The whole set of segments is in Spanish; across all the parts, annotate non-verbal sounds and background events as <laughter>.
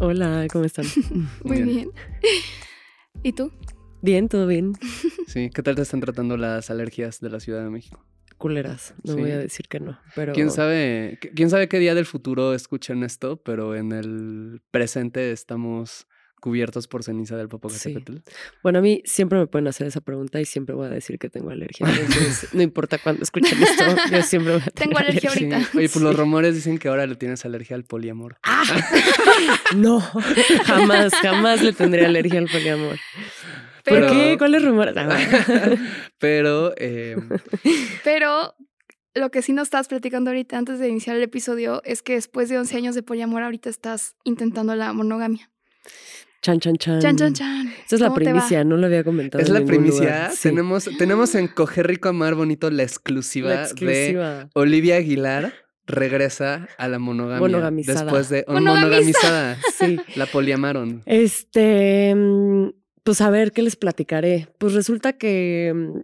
Hola, ¿cómo están? <laughs> Muy Bien. bien. ¿Y tú? Bien, todo bien. <laughs> Sí, ¿qué tal te están tratando las alergias de la Ciudad de México? Culeras, no Sí. voy a decir que no, pero... ¿Quién sabe, qu- quién sabe qué día del futuro escuchen esto, pero en el presente estamos cubiertos por ceniza del Popocatépetl. Bueno, a mí siempre me pueden hacer esa pregunta y siempre voy a decir que tengo alergia. Entonces, no importa cuándo escuchen esto, yo siempre voy a tener Tengo alergia Sí. ahorita. Oye, pues los rumores dicen que ahora le tienes alergia al poliamor. <laughs> No, jamás, jamás le tendré alergia al poliamor. Pero, ¿Por qué? ¿Cuáles rumores? Ah, <laughs> pero eh, pero lo que sí nos estabas platicando ahorita antes de iniciar el episodio es que después de 11 años de poliamor ahorita estás intentando la monogamia. Chan, chan, chan. Chan, chan, chan. Esa es la primicia, no lo había comentado. es en la primicia. Sí, Tenemos, tenemos en Coger Rico Amar Bonito la exclusiva, la de. Olivia Aguilar regresa a la monogamia. Monogamizada. Después de oh, Monogamizada. <laughs> Sí. La poliamaron. Este, mm, pues a ver, ¿qué les platicaré? Pues resulta que mm,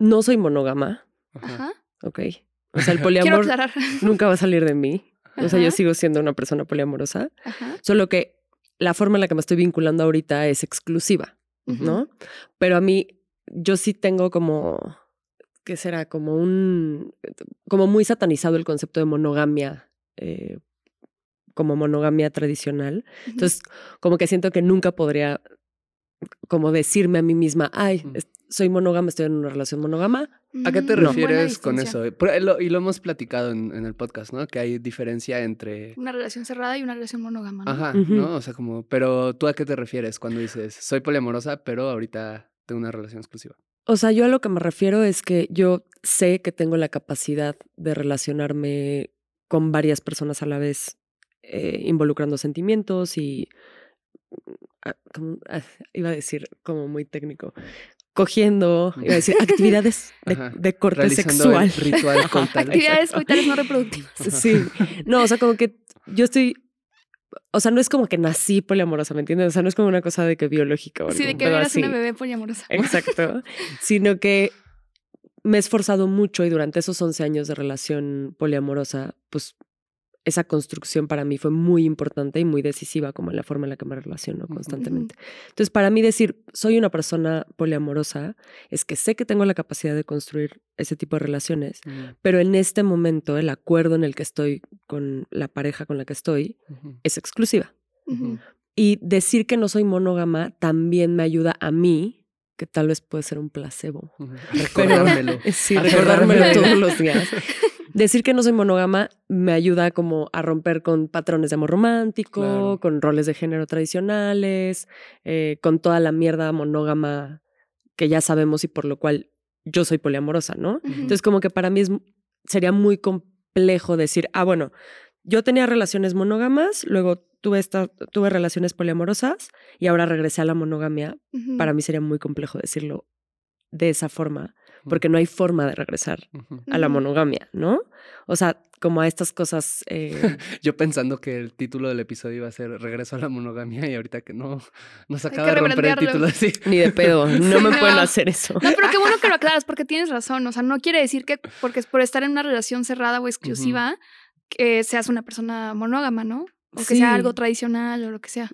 no soy monógama, Ajá. ¿ok? O sea, el poliamor nunca va a salir de mí. O sea, yo sigo siendo una persona poliamorosa, Ajá. solo que la forma en la que me estoy vinculando ahorita es exclusiva. ¿no? Pero a mí, yo sí tengo como, ¿qué será? Como un, como muy satanizado el concepto de monogamia, eh, como monogamia tradicional. Entonces, como que siento que nunca podría como decirme a mí misma, ay, Mm. Soy monógama, estoy en una relación monógama. ¿A qué te Mm, refieres con eso? Lo- y lo hemos platicado en, en el podcast, ¿no? Que hay diferencia entre... Una relación cerrada y una relación monógama, ¿no? Ajá. ¿no? O sea, como... Pero tú a qué te refieres cuando dices, soy poliamorosa, pero ahorita tengo una relación exclusiva? O sea, yo a lo que me refiero es que yo sé que tengo la capacidad de relacionarme con varias personas a la vez, eh, involucrando sentimientos y, ah, como- ah, iba a decir como muy técnico, cogiendo, iba a decir <laughs> actividades de, de corte Realizando sexual. ritual coital. Actividades coitales no reproductivas. Sí. No, o sea, como que yo estoy. O sea, no es como que nací poliamorosa, ¿me entiendes? O sea, no es como una cosa de que biológica o Sí, de que eras una bebé poliamorosa. Exacto. Sino que me he esforzado mucho y durante esos 11 años de relación poliamorosa, pues esa construcción para mí fue muy importante y muy decisiva como en la forma en la que me relaciono constantemente. Entonces, para mí decir, soy una persona poliamorosa, es que sé que tengo la capacidad de construir ese tipo de relaciones, Mm, pero en este momento el acuerdo en el que estoy con la pareja con la que estoy es exclusiva. Y decir que no soy monógama también me ayuda a mí, que tal vez puede ser un placebo. <laughs> Recordármelo. <laughs> Sí, recordármelo todos los días. <laughs> Decir que no soy monógama me ayuda como a romper con patrones de amor romántico, Claro. con roles de género tradicionales, eh, con toda la mierda monógama que ya sabemos y por lo cual yo soy poliamorosa, ¿no? Entonces como que para mí es, sería muy complejo decir, ah, bueno, yo tenía relaciones monógamas, luego tuve, esta, tuve relaciones poliamorosas y ahora regresé a la monogamia. Para mí sería muy complejo decirlo de esa forma, porque no hay forma de regresar a la monogamia, ¿no? O sea, como a estas cosas... eh, <laughs> Yo pensando que el título del episodio iba a ser Regreso a la monogamia y ahorita que no nos acaba de romper el título así. ni de pedo, <laughs> no me no. pueden hacer eso. No, pero qué bueno que lo <laughs> aclaras, porque tienes razón. O sea, no quiere decir que porque es por estar en una relación cerrada o exclusiva, que seas una persona monógama, ¿no? O que Sí. sea algo tradicional o lo que sea.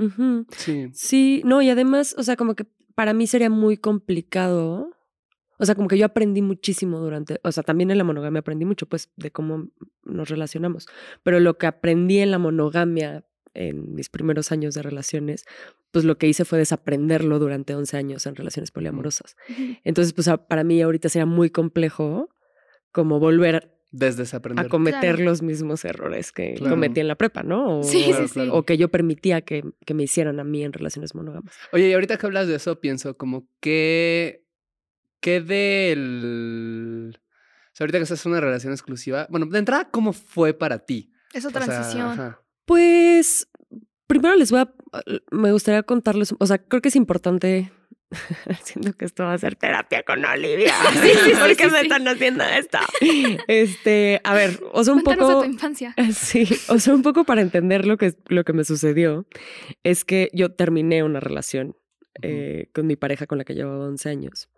Sí. Sí, no, y además, o sea, como que para mí sería muy complicado. O sea, como que yo aprendí muchísimo durante, o sea, también en la monogamia aprendí mucho, pues, de cómo nos relacionamos. Pero lo que aprendí en la monogamia en mis primeros años de relaciones, pues lo que hice fue desaprenderlo durante 11 años en relaciones poliamorosas. Entonces, pues a- para mí ahorita sería muy complejo como volver Desde a cometer Claro. los mismos errores que Claro. cometí en la prepa, ¿no? O, Sí, sí, Claro, sí. claro. o que yo permitía que, que me hicieran a mí en relaciones monógamas. Oye, y ahorita que hablas de eso, pienso como que. ¿Qué del. O sea, ahorita que estás en una relación exclusiva. Bueno, de entrada, ¿cómo fue para ti? Esa O sea, transición. Pues primero les voy a, me gustaría contarles, o sea, creo que es importante <laughs> Siento que esto va a ser terapia con Olivia. <laughs> <laughs> Sí, sí, sí, ¿Por qué sí, me sí. están haciendo esto? Este, a ver, o sea, un Cuéntanos poco. de tu infancia. Sí, o sea, un poco para entender lo que, lo que me sucedió, es que yo terminé una relación eh, con mi pareja con la que llevaba 11 años.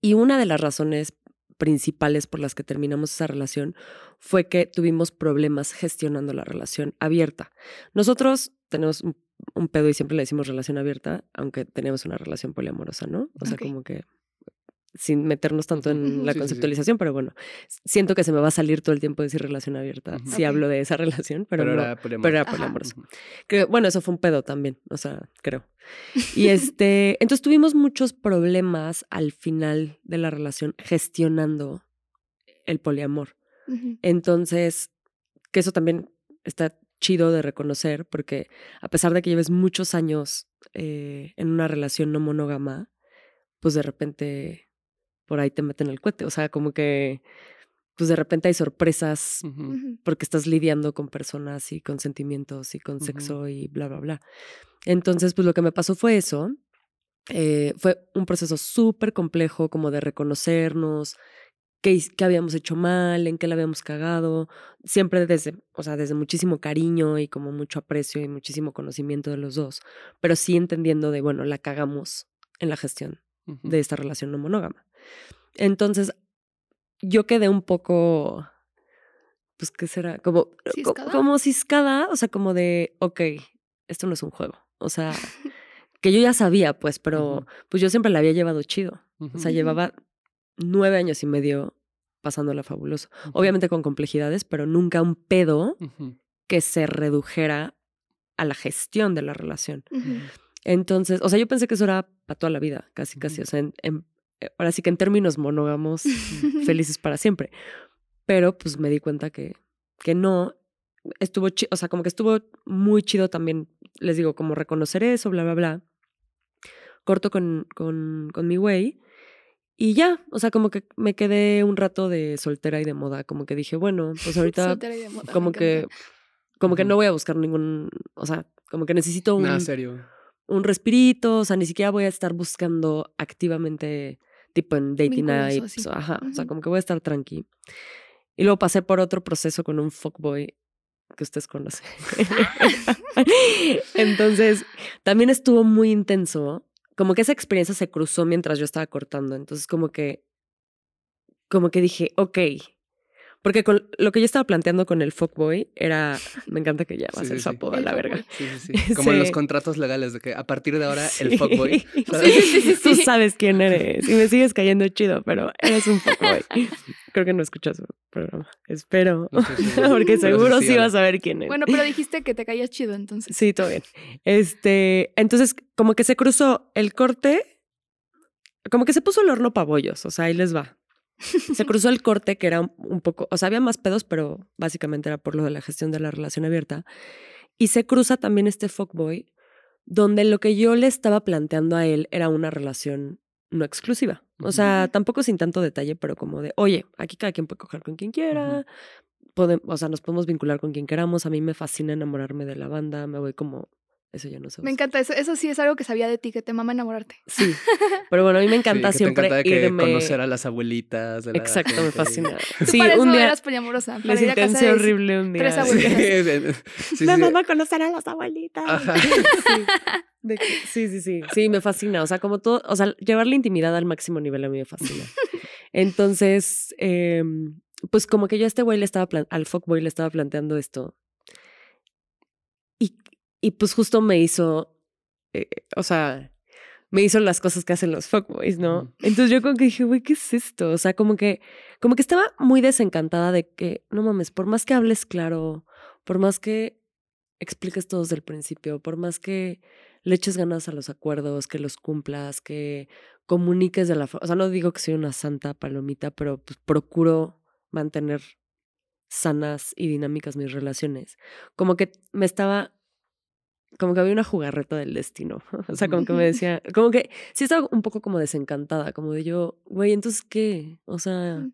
Y una de las razones principales por las que terminamos esa relación fue que tuvimos problemas gestionando la relación abierta. Nosotros tenemos un, un pedo y siempre le decimos relación abierta, aunque tenemos una relación poliamorosa, ¿no? O sea, como que sin meternos tanto en <laughs> la Sí, sí, sí. conceptualización, pero bueno, siento que se me va a salir todo el tiempo decir relación abierta si hablo de esa <laughs> relación, pero, Pero, no. era poliamor. pero era poliamorosa. Bueno, eso fue un pedo también, o sea, creo. Y <laughs> este, entonces tuvimos muchos problemas al final de la relación gestionando el poliamor. Entonces, que eso también está chido de reconocer, porque a pesar de que lleves muchos años eh, en una relación no monógama, pues de repente por ahí te meten el cohete. O sea, como que, pues de repente hay sorpresas porque estás lidiando con personas y con sentimientos y con sexo y bla, bla, bla. Entonces, pues lo que me pasó fue eso. Eh, fue un proceso súper complejo como de reconocernos, qué, habíamos hecho mal, en qué la habíamos cagado, siempre desde, o sea, desde muchísimo cariño y como mucho aprecio y muchísimo conocimiento de los dos, pero sí entendiendo de, bueno, la cagamos en la gestión de esta relación no monógama. Entonces, yo quedé un poco, pues, ¿qué será? Como, co- ¿Ciscada? como ciscada, o sea, como de, ok, esto no es un juego. O sea, que yo ya sabía, pues, <laughs> pero pues yo siempre la había llevado chido. O sea, llevaba nueve años y medio pasándola fabuloso. Obviamente con complejidades, pero nunca un pedo que se redujera a la gestión de la relación. Entonces, o sea, yo pensé que eso era para toda la vida, casi, casi. O sea, en- en- eh, ahora sí que en términos monógamos, <laughs> felices para siempre. Pero pues me di cuenta que, que no. Estuvo chido, o sea, como que estuvo muy chido también, les digo, como reconocer eso, bla, bla, bla. Corto con, con, con mi güey. Y ya, o sea, como que me quedé un rato de soltera y de moda. Como que dije, bueno, pues <laughs> ahorita Soltera y de moda, como que, como que no voy a buscar ningún, o sea, como que necesito un, Nada serio. un respirito, o sea, ni siquiera voy a estar buscando activamente, tipo en dating apps, así. o- ajá, o sea, como que voy a estar tranqui. Y luego pasé por otro proceso con un fuckboy que ustedes conocen. <laughs> <laughs> Entonces, también estuvo muy intenso, como que esa experiencia se cruzó mientras yo estaba cortando, entonces como que, como que dije, ok. Porque con lo que yo estaba planteando con el fuckboy era, me encanta que ya va a ser sí, sí. la verga. Sí, sí, sí. <laughs> Como en los contratos legales de que a partir de ahora el fuckboy. Sí, ¿sabes? sí, sí, Tú sabes quién eres y me sigues cayendo chido, pero eres un fuckboy. <laughs> Creo que no escuchas su programa. Espero. No <laughs> Porque seguro sí vas a ver quién es. Bueno, pero dijiste que te caías chido, entonces. Sí, todo bien. Este, entonces, como que se cruzó el corte, como que se puso el horno para bollos, o sea, ahí les va. Se cruzó el corte, que era un, poco, o sea, había más pedos, pero básicamente era por lo de la gestión de la relación abierta. Y se cruza también este fuckboy, donde lo que yo le estaba planteando a él era una relación no exclusiva. O sea, tampoco sin tanto detalle, pero como de, oye, aquí cada quien puede coger con quien quiera, podem- o sea, nos podemos vincular con quien queramos. A mí me fascina enamorarme de la banda, me voy como, eso ya no se Me usa. encanta eso. Eso sí es algo que sabía de ti, que te mama enamorarte. Sí, pero bueno, a mí me Sí, encanta que te siempre encanta de que irme... conocer a las abuelitas. de la Exacto, me gente fascina. Tú <laughs> Sí, para eso un día eras poliamorosa. Para ir a casa intenté de horrible un día. tres abuelitas. sí, <laughs> sí, Me sí. mama conocer a las abuelitas. Ajá. <laughs> Sí. De que- sí, sí, sí. Sí, me fascina. O sea, como todo, o sea, llevar la intimidad al máximo nivel a mí me fascina. Entonces, em, pues como que yo a este güey le estaba, al fuckboy le estaba planteando esto. Y, y pues justo me hizo, eh, o sea, me hizo las cosas que hacen los fuckboys, ¿no? Entonces yo como que dije, güey, ¿qué es esto? O sea, como que, como que estaba muy desencantada de que, no mames, por más que hables claro, por más que expliques todo desde el principio, por más que le eches ganas a los acuerdos, que los cumplas, que comuniques de la forma, o sea, no digo que soy una santa palomita, pero pues procuro mantener sanas y dinámicas mis relaciones. Como que me estaba, como que había una jugarreta del destino, <laughs> o sea, como que me decía, como que sí estaba un poco como desencantada, como de yo, güey, entonces qué, o sea...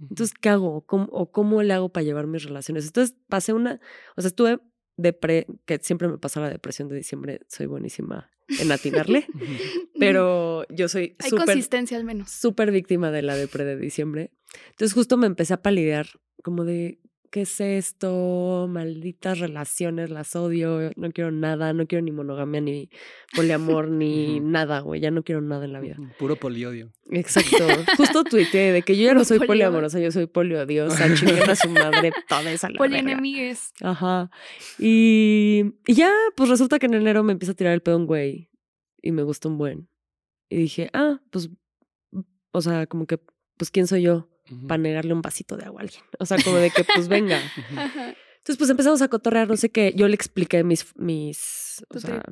Entonces, ¿qué hago? ¿Cómo, ¿O cómo le hago para llevar mis relaciones? Entonces, pasé una, o sea, estuve depre, que siempre me pasa la depresión de diciembre, soy buenísima en atinarle, <laughs> pero yo soy Hay consistencia al menos. súper víctima de la depre de diciembre. Entonces justo me empecé a palidear como de, ¿qué es esto? Malditas relaciones, las odio, no quiero nada, no quiero ni monogamia, ni poliamor, ni nada, güey, ya no quiero nada en la vida. Puro poliodio. Exacto. Justo tuiteé de que yo ya no soy poliamorosa, yo soy poliodiosa, <laughs> chinguen a su madre toda esa la. Polienemigues. Ajá. Y, y ya, pues resulta que en enero me empieza a tirar el pedo un güey y me gusta un buen. Y dije, ah, pues, o sea, como que, pues, ¿quién soy yo Ujú. para negarle un vasito de agua a alguien? <laughs> O sea, como de que, pues, venga. <laughs> Entonces, pues empezamos a cotorrear, no sé qué. Yo le expliqué mis, mis, o sea,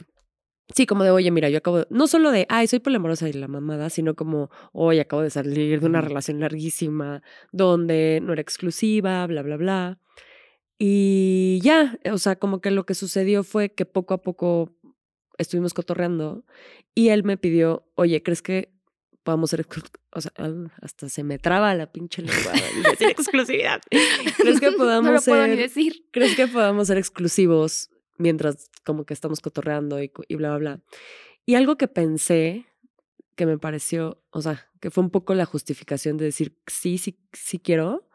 sí, como de, oye, mira, yo acabo de, no solo de, ay, soy poliamorosa y la mamada, sino como, oye, acabo de salir de una relación larguísima donde no era exclusiva, bla, bla, bla. Y ya, o sea, como que lo que sucedió fue que poco a poco estuvimos cotorreando y él me pidió, oye, ¿crees que podamos ser, o sea, hasta se me traba la pinche lengua <laughs> decir <laughs> exclusividad. ¿Crees que podamos no lo puedo ni ser decir. ¿Crees que podamos ser exclusivos mientras como que estamos cotorreando y, y bla, bla, bla? Y algo que pensé que me pareció, o sea, que fue un poco la justificación de decir sí, sí, sí quiero,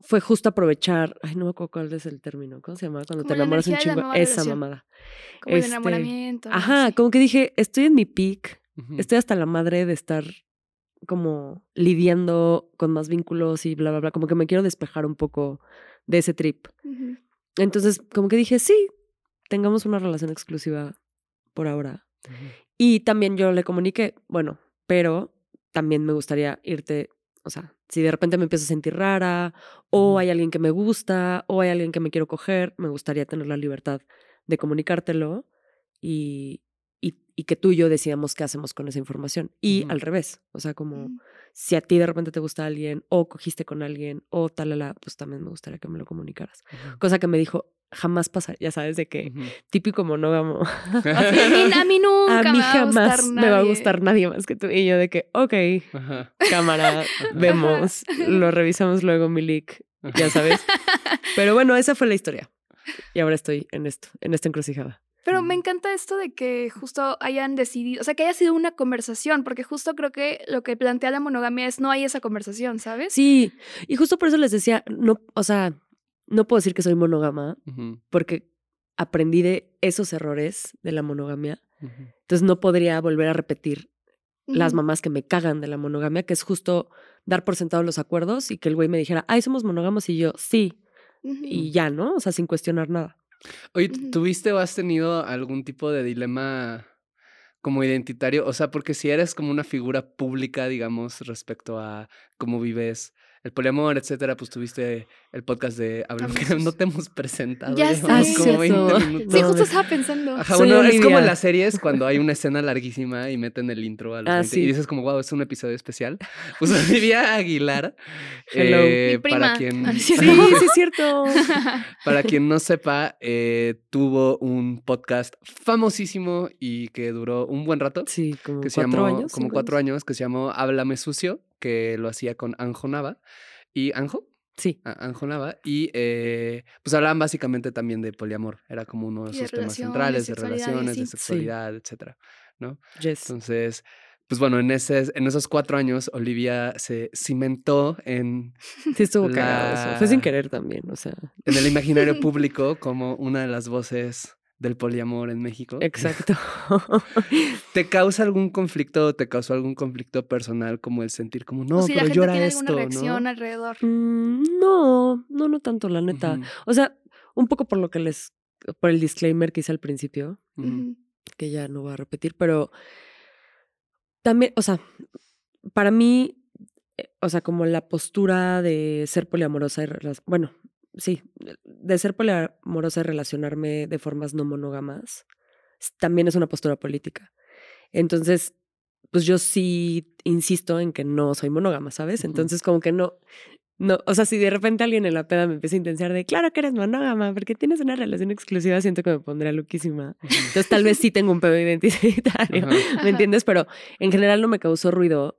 fue justo aprovechar, ay, no me acuerdo cuál es el término, ¿cómo se llama? Cuando Como te enamoras un chingo, esa relación. mamada. Como el Este, enamoramiento. Ajá, como que dije, estoy en mi peak, Estoy hasta la madre de estar como lidiando con más vínculos y bla, bla, bla, como que me quiero despejar un poco de ese trip. Entonces, como que dije, sí, tengamos una relación exclusiva por ahora. Y también yo le comuniqué, bueno, pero también me gustaría irte, o sea, si de repente me empiezo a sentir rara, o hay alguien que me gusta, o hay alguien que me quiero coger, me gustaría tener la libertad de comunicártelo y, y, y que tú y yo decidamos qué hacemos con esa información. Y al revés, o sea, como Ujú. si a ti de repente te gusta alguien, o cogiste con alguien, o talala, pues también me gustaría que me lo comunicaras. Cosa que me dijo, jamás pasa, ya sabes, de que típico monógamo. <laughs> <laughs> A mí, a mí nunca a mí me va a jamás gustar me va a gustar nadie más que tú. Y yo de que, ok, Ajá. cámara, <laughs> vemos, lo revisamos luego, Milik, ya sabes. Pero bueno, esa fue la historia. Y ahora estoy en esto, en esta encrucijada. Pero me encanta esto de que justo hayan decidido, o sea, que haya sido una conversación, porque justo creo que lo que plantea la monogamia es no hay esa conversación, ¿sabes? Sí, y justo por eso les decía, no, o sea, no puedo decir que soy monógama, porque aprendí de esos errores de la monogamia. Entonces no podría volver a repetir las mamás que me cagan de la monogamia, que es justo dar por sentado los acuerdos y que el güey me dijera, ay, somos monógamos y yo, sí, y ya, ¿no? O sea, sin cuestionar nada. Oye. ¿tuviste o has tenido algún tipo de dilema como identitario? O sea, porque si eres como una figura pública, digamos, respecto a cómo vives el poliamor, etcétera, pues tuviste el podcast de Hablemos, que no te hemos presentado. Ya sé. como 20 cierto. <laughs> minutos. Sí, justo es- estaba pensando. Ajá, Soy bueno, es como en las series <laughs> cuando hay una escena larguísima y meten el intro a los Ah, 20 sí. y dices como, wow, es un episodio especial. <laughs> Pues Olivia Aguilar, Hello. eh, Mi prima. para quien, Ah, sí, Sí, es cierto. para quien no sepa, eh, tuvo un podcast famosísimo y que duró un buen rato, Sí, como que se cuatro llamó, años. como cuatro años, que se llamó Háblame Sucio, que lo hacía con Anjo Nava. Y Anjo, Sí, Anjo Nava, y eh, pues hablaban básicamente también de poliamor, era como uno de sus temas centrales, de sexualidad relaciones, de así. Sí. sexualidad, etcétera, ¿no? yes. Entonces, pues bueno, en, ese, en esos cuatro años Olivia se cimentó en, Sí estuvo cagado eso. Fue sin la- querer también, o sea, en el imaginario <laughs> público como una de las voces del poliamor en México. exacto. <laughs> ¿Te causa algún conflicto o te causó algún conflicto personal como el sentir como, no, o si la pero gente llora tiene esto, alguna reacción ¿no? alrededor. Mm, no, no, no tanto, la neta. O sea, un poco por lo que les, por el disclaimer que hice al principio, que ya no voy a repetir, pero también, o sea, para mí, eh, o sea, como la postura de ser poliamorosa y, bueno, sí, de ser poliamorosa y relacionarme de formas no monógamas, también es una postura política. Entonces, pues yo sí insisto en que no soy monógama, ¿sabes? Entonces, como que no, no, o sea, si de repente alguien en la peda me empieza a intentar de, claro que eres monógama, porque tienes una relación exclusiva, siento que me pondría loquísima. ujú. Entonces tal vez sí tengo un pedo <laughs> identitario, ¿me entiendes? Pero en general no me causó ruido,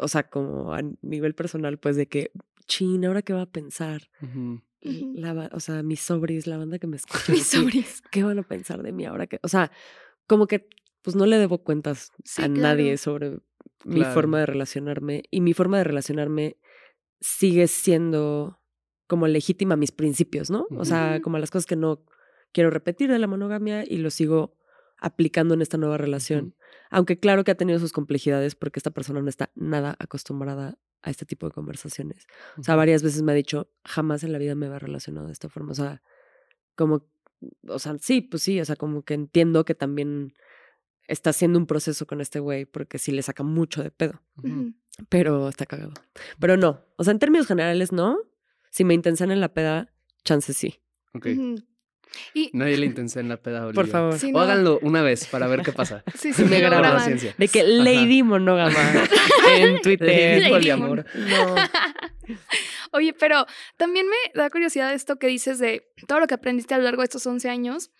o sea, como a nivel personal, pues de que, chin, ¿ahora qué va a pensar? la, o sea, mis sobris, la banda que me <laughs> escucha. Mis sobris. ¿Qué van a pensar de mí ahora que, o sea, como que pues no le debo cuentas Sí, a nadie claro. sobre mi forma de relacionarme y mi forma de relacionarme sigue siendo como legítima a mis principios, ¿no? O sea, como a las cosas que no quiero repetir de la monogamia y lo sigo aplicando en esta nueva relación. Aunque claro que ha tenido sus complejidades porque esta persona no está nada acostumbrada a este tipo de conversaciones. O sea, varias veces me ha dicho, jamás en la vida me había relacionado de esta forma. O sea, como, o sea, sí, pues sí, o sea, como que entiendo que también está haciendo un proceso con este güey porque sí le saca mucho de pedo, pero está cagado. Pero no, o sea, en términos generales no. Si me intensan en la peda, chance sí. Ok. Ujú. Y Nadie le intensa en la peda Por favor. O no. háganlo una vez para ver qué pasa. <laughs> sí, sí, Me graban. graban. Paciencia. De que Ajá. Lady Monógama <laughs> en Twitter. Lady poliamor. No. <laughs> Oye, pero también me da curiosidad esto que dices de todo lo que aprendiste a lo largo de estos 11 años.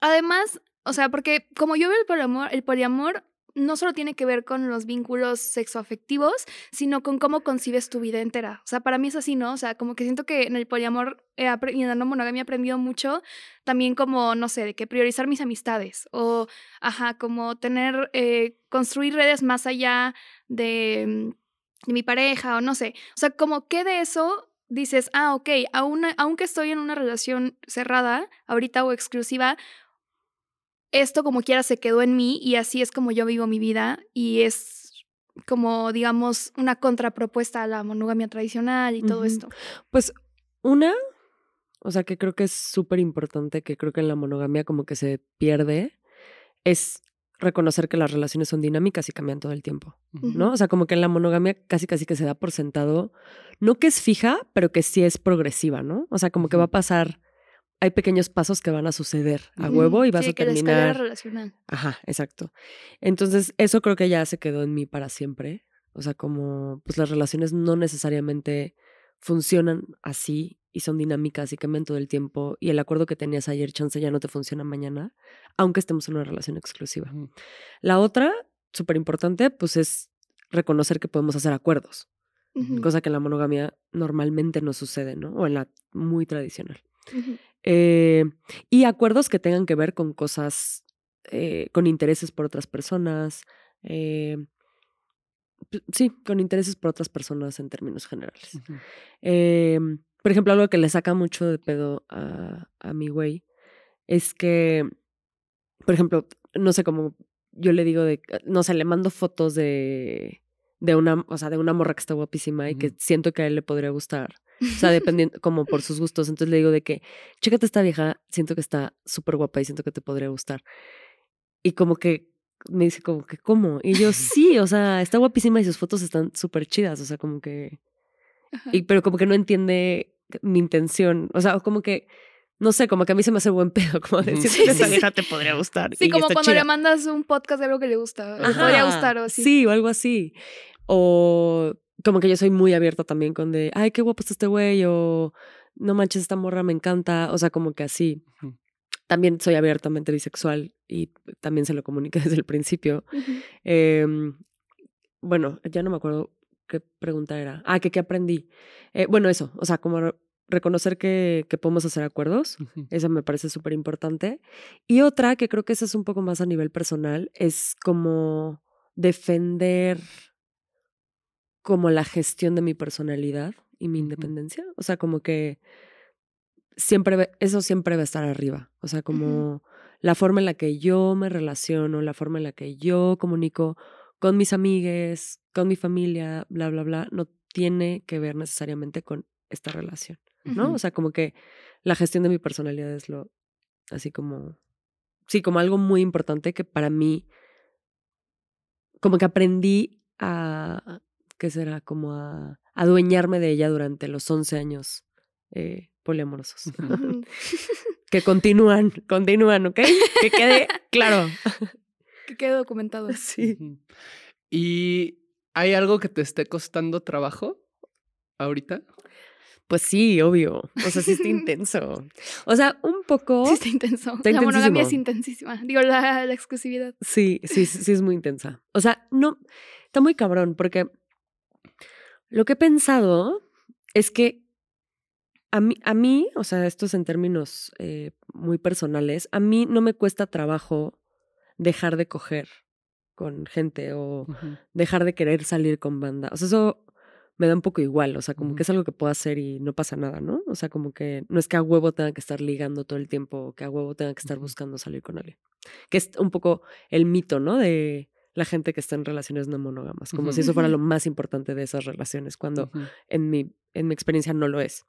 Además, o sea, porque como yo veo el poliamor, el poliamor no solo tiene que ver con los vínculos sexoafectivos, sino con cómo concibes tu vida entera. O sea, para mí es así, ¿no? O sea, como que siento que en el poliamor y en la no monogamia he aprendido mucho también como, no sé, de que priorizar mis amistades o, ajá, como tener, eh, construir redes más allá de, mm, de mi pareja o no sé. O sea, como que de eso dices, ah, ok, aún, aunque estoy en una relación cerrada, ahorita o exclusiva, esto como quiera se quedó en mí y así es como yo vivo mi vida y es como, digamos, una contrapropuesta a la monogamia tradicional y todo esto. Pues una, o sea, que creo que es súper importante, que creo que en la monogamia como que se pierde, es reconocer que las relaciones son dinámicas y cambian todo el tiempo, ¿no? O sea, como que en la monogamia casi casi que se da por sentado, no que es fija, pero que sí es progresiva, ¿no? O sea, como que va a pasar, hay pequeños pasos que van a suceder a huevo y vas Sí, a que terminar relacional. Ajá, exacto. Entonces, eso creo que ya se quedó en mí para siempre. O sea, como pues las relaciones no necesariamente funcionan así y son dinámicas y cambian todo el tiempo y el acuerdo que tenías ayer chance ya no te funciona mañana, aunque estemos en una relación exclusiva. La otra, súper importante, pues es reconocer que podemos hacer acuerdos, cosa que en la monogamia normalmente no sucede, ¿no? O en la muy tradicional. Eh, y acuerdos que tengan que ver con cosas, eh, con intereses por otras personas. eh, sí, con intereses por otras personas en términos generales. Eh, por ejemplo, algo que le saca mucho de pedo a, a mi güey es que, por ejemplo, no sé cómo yo le digo de, no sé, le mando fotos de, de una, o sea, de una morra que está guapísima y que siento que a él le podría gustar. O sea, <laughs> dependiendo, como por sus gustos. Entonces le digo de que, chécate esta vieja, siento que está súper guapa y siento que te podría gustar. Y como que me dice como que, ¿cómo? Y yo, <laughs> sí, o sea, está guapísima y sus fotos están súper chidas. O sea, como que, ajá. y, pero como que no entiende mi intención. O sea, como que, no sé, como que a mí se me hace buen <laughs> pedo, como de Ujú. siento Sí, sí, vieja te podría gustar. Sí, y como cuando chida. le mandas un podcast de algo que le gusta. Le podría gustar o así. Sí, o algo así. O como que yo soy muy abierta también con de, ay, qué guapo está este güey, o no manches, esta morra me encanta. O sea, como que así. También soy abiertamente bisexual y también se lo comuniqué <laughs> desde el principio. Em, bueno, ya no me acuerdo qué pregunta era. Ah, que qué aprendí. Eh, bueno, eso, o sea, como re- reconocer que, que podemos hacer acuerdos. Ujú. Esa me parece súper importante. Y otra, que creo que esa es un poco más a nivel personal, es como defender como la gestión de mi personalidad y mi independencia. O sea, como que siempre, eso siempre va a estar arriba. O sea, como la forma en la que yo me relaciono, la forma en la que yo comunico con mis amigues, con mi familia, bla, bla, bla, no tiene que ver necesariamente con esta relación, ¿no? O sea, como que la gestión de mi personalidad es lo, así como, sí, como algo muy importante que para mí, como que aprendí a, ¿qué será? Como a adueñarme de ella durante los 11 años eh, poliamorosos. <laughs> Que continúan, continúan, ¿ok? Que quede claro. Que quede documentado. <laughs> Sí. ¿Y hay algo que te esté costando trabajo ahorita? Pues sí, obvio. O sea, sí está <laughs> intenso. O sea, un poco. Sí, está intenso. Está la monogamia es intensísima. Digo, la, la exclusividad. Sí, sí, sí, sí es muy intensa. O sea, no, está muy cabrón porque lo que he pensado es que a mí, a mí, o sea, esto es en términos eh, muy personales, a mí no me cuesta trabajo dejar de coger con gente o dejar de querer salir con banda. O sea, eso me da un poco igual, o sea, como que es algo que puedo hacer y no pasa nada, ¿no? O sea, como que no es que a huevo tenga que estar ligando todo el tiempo o que a huevo tenga que estar buscando salir con alguien. Que es un poco el mito, ¿no? De la gente que está en relaciones no monógamas, como si eso fuera lo más importante de esas relaciones, cuando en mi, en mi experiencia no lo es.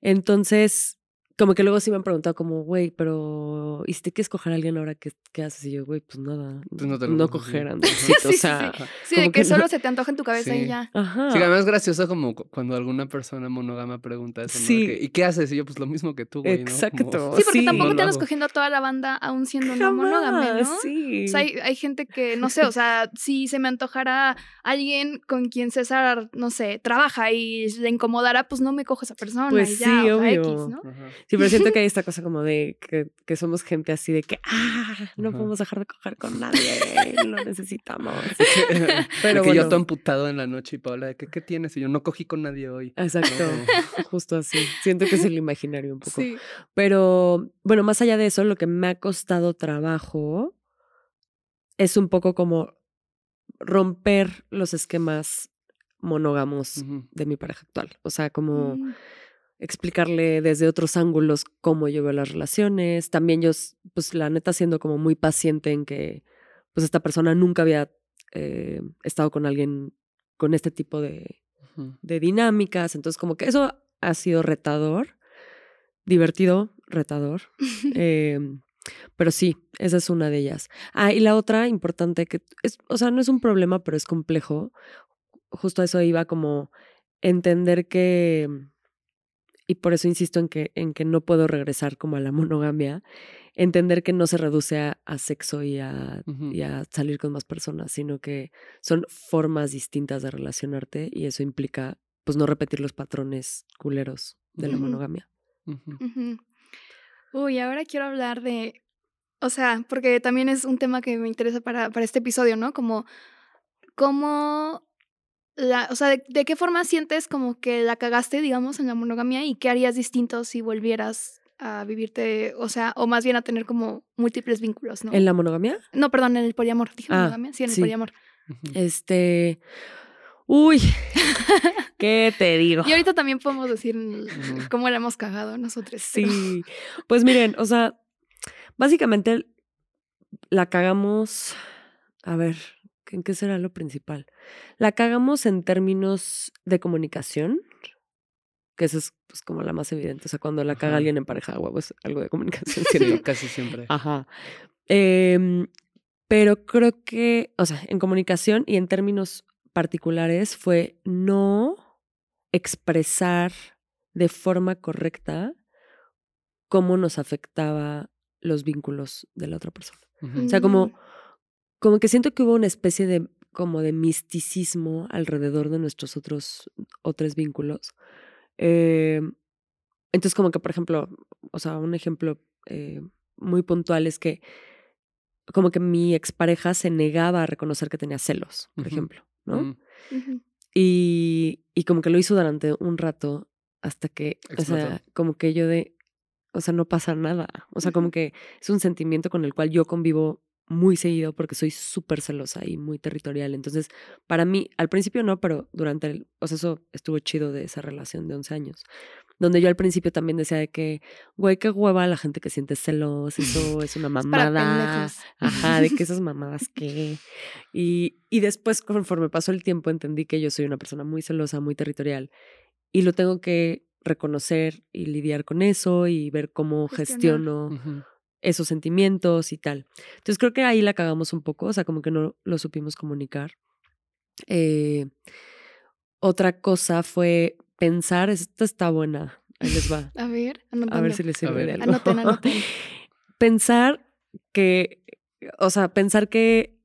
Entonces, como que luego sí me han preguntado como, güey, pero ¿y si te quieres coger a alguien ahora qué, qué haces? Y yo, güey, pues nada, Pues no te sí. coger, <laughs> Sí, o sea, sí. <laughs> De que que no- solo se te antoja en tu cabeza Sí. y ya. ajá. Sí, que además es gracioso como cu- cuando alguna persona monógama pregunta eso, ¿no? Sí. ¿Y qué haces? Y yo, pues lo mismo que tú, güey, ¿no? Exacto. Como- <laughs> Sí, porque Sí. tampoco No te andas cogiendo a toda la banda aún siendo no monógame, Jamás, ¿no? sí. O sea, hay, hay gente que, no sé, o sea, si se me antojara alguien con quien César, no sé, trabaja y le incomodara, pues no me cojo a esa persona Pues y ya, sí, o sea, obvio. X, ¿no? Ajá. Sí, pero siento que hay <laughs> esta cosa como de que, que somos gente así de que, ah, no Ajá. podemos dejar de coger con nadie, lo necesitamos. <laughs> <laughs> Pero que yo todo emputado en la noche y Paola, de que, ¿qué tienes? Y yo no cogí con nadie hoy. Exacto, justo así. Siento que es el imaginario un poco. Sí. Pero bueno, más allá de eso, lo que me ha costado trabajo es un poco como romper los esquemas monógamos de mi pareja actual. O sea, como Mm. Explicarle desde otros ángulos cómo yo veo las relaciones. También yo, pues la neta, siendo como muy paciente en que pues esta persona nunca había eh, estado con alguien con este tipo de dinámicas. Entonces, como que eso ha sido retador, divertido, retador. <laughs> Em, pero sí, esa es una de ellas. Ah, y la otra importante que es, o sea, no es un problema, pero es complejo. Justo a eso iba como entender que, y por eso insisto en que, en que no puedo regresar como a la <laughs> monogamia, entender que no se reduce a, a sexo y a, y a salir con más personas, sino que son formas distintas de relacionarte y eso implica pues no repetir los patrones culeros de la monogamia. Uy, ahora quiero hablar de, o sea, porque también es un tema que me interesa para, para este episodio, ¿no? Como, cómo, la, o sea, de, de qué forma sientes como que la cagaste, digamos, en la monogamia y qué harías distinto si volvieras a vivirte, o sea, o más bien a tener como múltiples vínculos, ¿no? ¿En la monogamia? No, perdón, en el poliamor, dije Ah, monogamia, sí, en el sí. poliamor. Este. Uy, <laughs> ¿qué te digo? Y ahorita también podemos decir cómo la hemos cagado nosotros. pero- Sí. Pues miren, o sea, básicamente la cagamos. A ver, ¿en qué será lo principal? La cagamos en términos de comunicación, que eso es pues, como la más evidente. O sea, cuando la caga alguien en pareja, huevo, es algo de comunicación, <laughs> Sí, casi siempre. Ajá. Em, pero creo que, o sea, en comunicación y en términos particulares fue no expresar de forma correcta cómo nos afectaba los vínculos de la otra persona. O sea, como. Como que siento que hubo una especie de como de misticismo alrededor de nuestros otros, otros vínculos. Em, entonces, como que, por ejemplo, o sea, un ejemplo eh, muy puntual es que como que mi expareja se negaba a reconocer que tenía celos, por ejemplo, ¿no? Ujú. Y, y como que lo hizo durante un rato hasta que, o sea, como que yo de, o sea, no pasa nada. O sea, como que es un sentimiento con el cual yo convivo muy seguido porque soy súper celosa y muy territorial. Entonces, para mí, al principio no, pero durante el, o sea, eso estuvo chido de esa relación de 11 años. Donde yo al principio también decía de que, güey, qué hueva la gente que siente celos, <laughs> eso es una Es mamada. pendejos. Ajá, de que <laughs> esas mamadas qué. Y, y después, conforme pasó el tiempo, entendí que yo soy una persona muy celosa, muy territorial. Y lo tengo que reconocer y lidiar con eso y ver cómo gestiono Ujú. Esos sentimientos y tal. Entonces creo que ahí la cagamos un poco, o sea, como que no lo supimos comunicar. Eh, otra cosa fue pensar, esta está buena, ahí les va, <laughs> A ver, anotando. a ver si les A sirve ver. de algo. Anoten, <laughs> anoten. pensar que, o sea, pensar que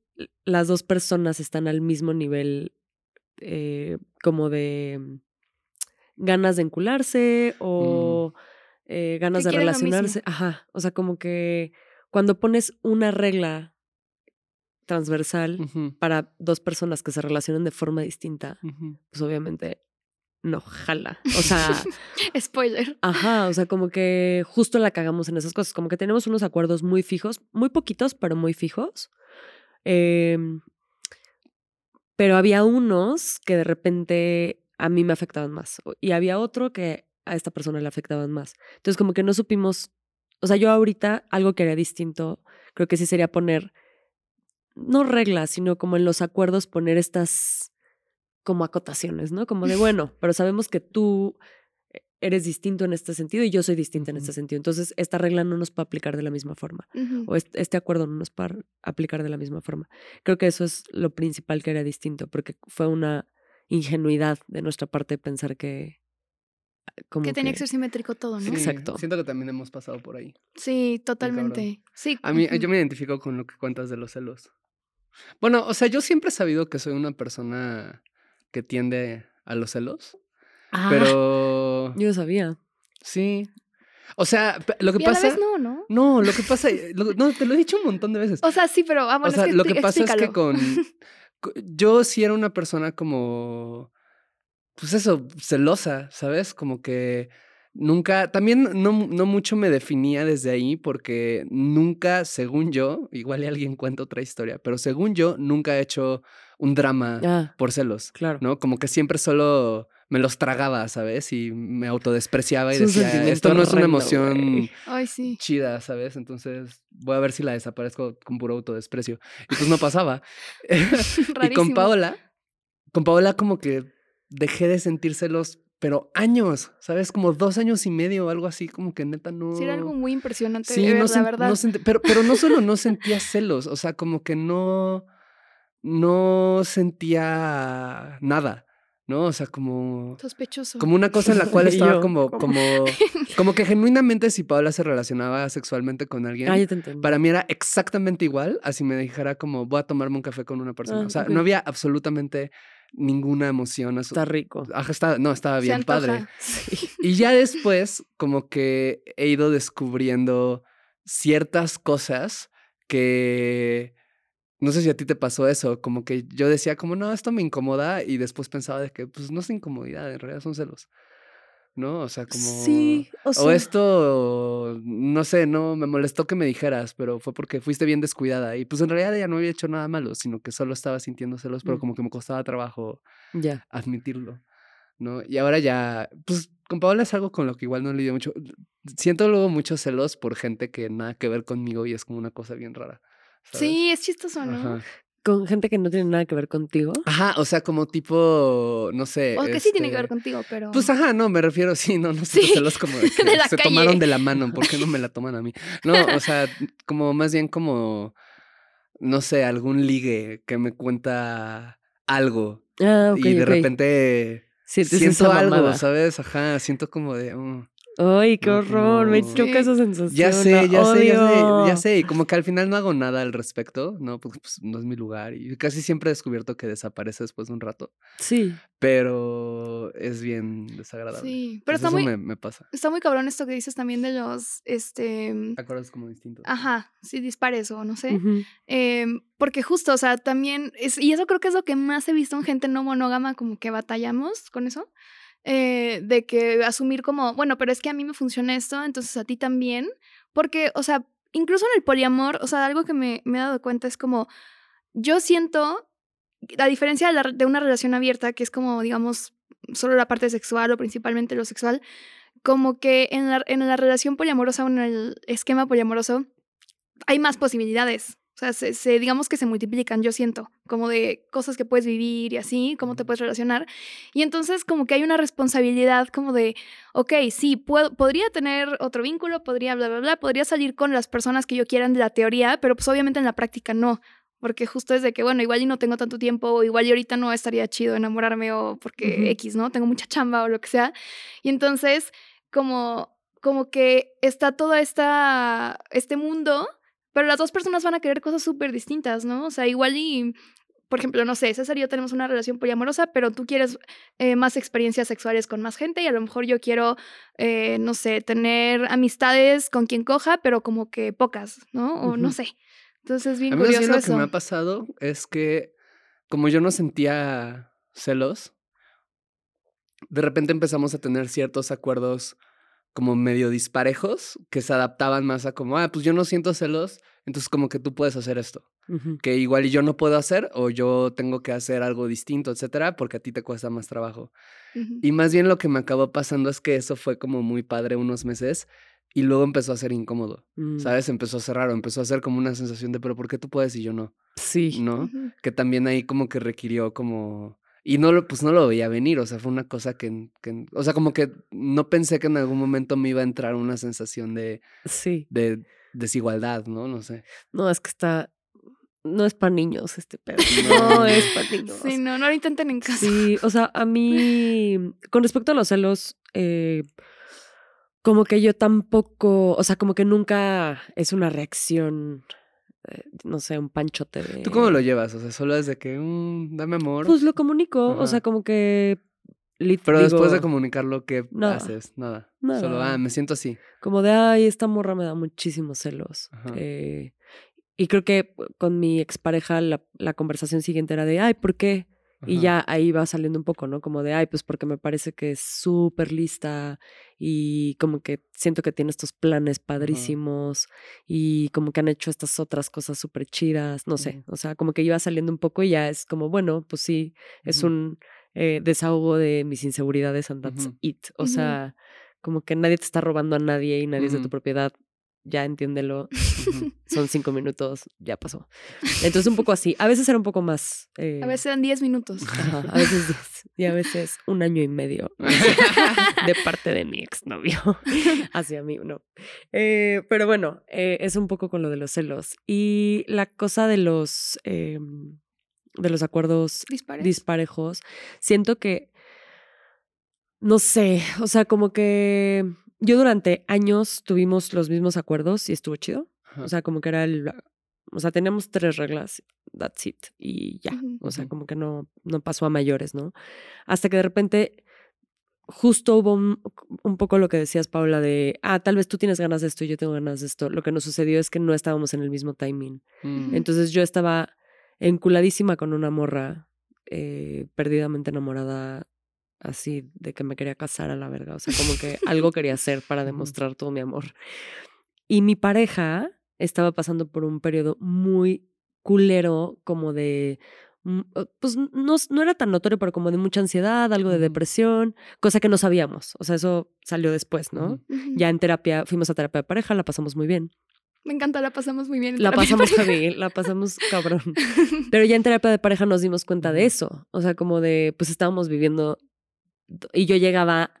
las dos personas están al mismo nivel eh, como de mm, ganas de encularse o eh, ganas de relacionarse. Ajá, o sea, como que cuando pones una regla transversal para dos personas que se relacionan de forma distinta, pues obviamente no jala. O sea, <laughs> Spoiler. ajá, o sea, como que justo la cagamos en esas cosas, como que tenemos unos acuerdos muy fijos, muy poquitos, pero muy fijos. Em, pero había unos que de repente a mí me afectaban más y había otro que a esta persona le afectaban más. Entonces, como que no supimos, o sea, yo ahorita algo que haría distinto, creo que sí sería poner, no reglas, sino como en los acuerdos poner estas como acotaciones, ¿no? Como de, <laughs> bueno, pero sabemos que tú eres distinto en este sentido y yo soy distinta en este sentido. Entonces, esta regla no nos puede aplicar de la misma forma o este, este acuerdo no nos puede aplicar de la misma forma. Creo que eso es lo principal que era distinto, porque fue una ingenuidad de nuestra parte pensar que como que tenía que ser simétrico todo, ¿no? Sí, Exacto. Siento que también hemos pasado por ahí. Sí, totalmente. Sí. A mí, yo me identifico con lo que cuentas de los celos. Bueno, o sea, yo siempre he sabido que soy una persona que tiende a los celos, Ah, pero yo no sabía. sí. O sea, lo que Y a la pasa... vez no, ¿no? No, lo que pasa, lo- no, te lo he dicho un montón de veces. O sea, sí, pero ah, O bueno, sea, es que lo que pasa es que con, <laughs> co- Yo sí era una persona como. Pues eso, celosa, ¿sabes? Como que nunca. También no, no mucho me definía desde ahí, porque nunca, según yo, igual alguien cuenta otra historia, pero según yo, nunca he hecho un drama Ah, por celos, claro. ¿no? Como que siempre solo me los tragaba, ¿sabes? Y me autodespreciaba y decía, esto no es una emoción güey. Ay, sí. chida, ¿sabes? Entonces voy a ver si la desaparezco con puro autodesprecio. Y pues no pasaba. <laughs> y con. Paola, con Paola como que dejé de sentir celos, pero años, ¿sabes? Como dos años y medio o algo así, como que neta no... Sí, era algo muy impresionante Sí, de ver, no la verdad. no pero, pero no solo no sentía celos, o sea, como que no, no sentía nada, ¿no? O sea, como... Sospechoso. Como una cosa en la cual <laughs> estaba yo, como, como, como que genuinamente si Paola se relacionaba sexualmente con alguien, Ah, para mí era exactamente igual a si me dijera como voy a tomarme un café con una persona. Ah, o sea, no había absolutamente ninguna emoción. Está rico. Ajá, no, estaba bien padre. <laughs> Sí. Y ya después, como que he ido descubriendo ciertas cosas que. No sé si a ti te pasó eso, como que yo decía como, no, esto me incomoda y después pensaba de que, pues no es incomodidad, en realidad son celos, ¿no? O sea, como... Sí, o O sea, esto, no sé, no, me molestó que me dijeras, pero fue porque fuiste bien descuidada y pues en realidad ella no había hecho nada malo, sino que solo estaba sintiendo celos, pero Mm. como que me costaba trabajo ya. admitirlo, ¿no? Y ahora ya, pues con Paola es algo con lo que igual no lidio mucho. Siento luego muchos celos por gente que nada que ver conmigo y es como una cosa bien rara. ¿sabes? Sí, es chistoso, ¿no? Ajá. Con gente que no tiene nada que ver contigo. Ajá, o sea, como tipo, no sé. O que sí tiene que ver este, contigo, pero. Pues ajá, no, me refiero, sí, no, no sé, Sí, celos como <laughs> de que de la se calle. tomaron de la mano, ¿por qué no me la <laughs> toman a mí? No, o sea, como más bien como, no sé, algún ligue que me cuenta algo Ah, ok, y de repente siento algo, mamada. ¿sabes? Ajá, siento como de, mm, Ay, qué No, horror. Me choca Sí. esa sensación. ya sé, ya sé, ya sé, ya sé, y como que al final no hago nada al respecto, no, pues, pues, no es mi lugar y casi siempre he descubierto que desaparece después de un rato, Sí. pero es bien desagradable. Sí, pero está eso muy, me, me pasa. está muy cabrón esto que dices también de los, este, Acuerdas como distinto. ajá, sí, dispares o no sé. Em, porque justo, o sea, también, es, y eso creo que es lo que más he visto en gente no monógama, como que batallamos con eso, eh, de que asumir como, bueno, pero es que a mí me funciona esto, entonces a ti también, porque, o sea, incluso en el poliamor, o sea, algo que me, me he dado cuenta es como, yo siento, a diferencia de, la de una relación abierta, que es como, digamos, solo la parte sexual o principalmente lo sexual, como que en la, en la relación poliamorosa o en el esquema poliamoroso hay más posibilidades. Sea, se, se- digamos que se multiplican, yo siento, como de cosas que puedes vivir y así, cómo te puedes relacionar. Y entonces como que hay una responsabilidad como de, ok, sí, puedo, podría tener otro vínculo, podría bla, bla, bla, podría salir con las personas que yo quieran de la teoría, pero pues obviamente en la práctica no. Porque justo es de que, bueno, igual y no tengo tanto tiempo, o igual y ahorita no estaría chido enamorarme, o porque. X, ¿no? Tengo mucha chamba o lo que sea. Y entonces, como, como que está todo esta, este mundo, pero las dos personas van a querer cosas súper distintas, ¿no? O sea, igual y, por ejemplo, no sé, César y yo tenemos una relación poliamorosa, pero tú quieres eh, más experiencias sexuales con más gente y a lo mejor yo quiero, eh, no sé, tener amistades con quien coja, pero como que pocas, ¿no? O no sé. Entonces, bien A mí curioso lo eso. que me ha pasado es que como yo no sentía celos, de repente empezamos a tener ciertos acuerdos como medio disparejos que se adaptaban más a como, ah, pues yo no siento celos, entonces como que tú puedes hacer esto, que igual yo no puedo hacer o yo tengo que hacer algo distinto, etcétera, porque a ti te cuesta más trabajo. Y más bien lo que me acabó pasando es que eso fue como muy padre unos meses y luego empezó a ser incómodo, Mm, ¿sabes? Empezó a ser raro, empezó a ser como una sensación de, pero ¿por qué tú puedes y yo no? Sí. ¿No? Que también ahí como que requirió como... Y no lo, pues no lo veía venir, o sea, fue una cosa que, que- o sea, como que no pensé que en algún momento me iba a entrar una sensación de, Sí. de desigualdad, ¿no? No sé. No, es que está. No es para niños este pedo. <laughs> No. No es para niños. Sí, no, no lo intenten en casa. Sí, o sea, a mí, con respecto a los celos, eh, como que yo tampoco, o sea, como que nunca es una reacción, no sé, un panchote de... ¿Tú cómo lo llevas? O sea, solo es de que, mm, dame amor. Pues lo comunico, o sea, como que... lit- pero después de comunicarlo, ¿qué nada, haces? Nada. Solo, ah, me siento así. Como de, ay, esta morra me da muchísimos celos. Eh, y creo que con mi expareja la, la conversación siguiente era de, ay, ¿por qué? Y ya ahí va saliendo un poco, ¿no? Como de, ay, pues porque me parece que es súper lista y como que siento que tiene estos planes padrísimos y como que han hecho estas otras cosas súper chidas, no sé, o sea, como que iba saliendo un poco y ya es como, bueno, pues sí, es un eh, desahogo de mis inseguridades and that's it. O sea, como que nadie te está robando a nadie y nadie es de tu propiedad, ya entiéndelo, <laughs> son cinco minutos, ya pasó. Entonces un poco <laughs> así, a veces era un poco más... eh, A veces eran 10 minutos. Ajá, a <laughs> veces 10 y a veces un año y medio de parte de mi exnovio hacia mí, no. Eh, pero bueno, eh, es un poco con lo de los celos. Y la cosa de los, eh, de los acuerdos Dispares. disparejos, siento que, no sé, o sea, como que yo durante años tuvimos los mismos acuerdos y estuvo chido. Ajá. O sea, como que era el... O sea, teníamos tres reglas, that's it, y ya. O sea, como que no, no pasó a mayores, ¿no? Hasta que de repente justo hubo un, un poco lo que decías, Paula, de, ah, tal vez tú tienes ganas de esto y yo tengo ganas de esto. Lo que nos sucedió es que no estábamos en el mismo timing. Mm. Entonces yo estaba enculadísima con una morra, eh, perdidamente enamorada, así de que me quería casar a la verga. O sea, como que <laughs> algo quería hacer para demostrar todo mi amor. Y mi pareja estaba pasando por un periodo muy culero, como de. mm, Pues no, no era tan notorio, pero como de mucha ansiedad, algo de depresión, cosa que no sabíamos. O sea, eso salió después, ¿no? Ya en terapia, fuimos a terapia de pareja, la pasamos muy bien. Me encanta, la pasamos muy bien. en La pasamos bien, la pasamos cabrón. <laughs> Pero ya en terapia de pareja nos dimos cuenta de eso. O sea, como de, pues estábamos viviendo y yo llegaba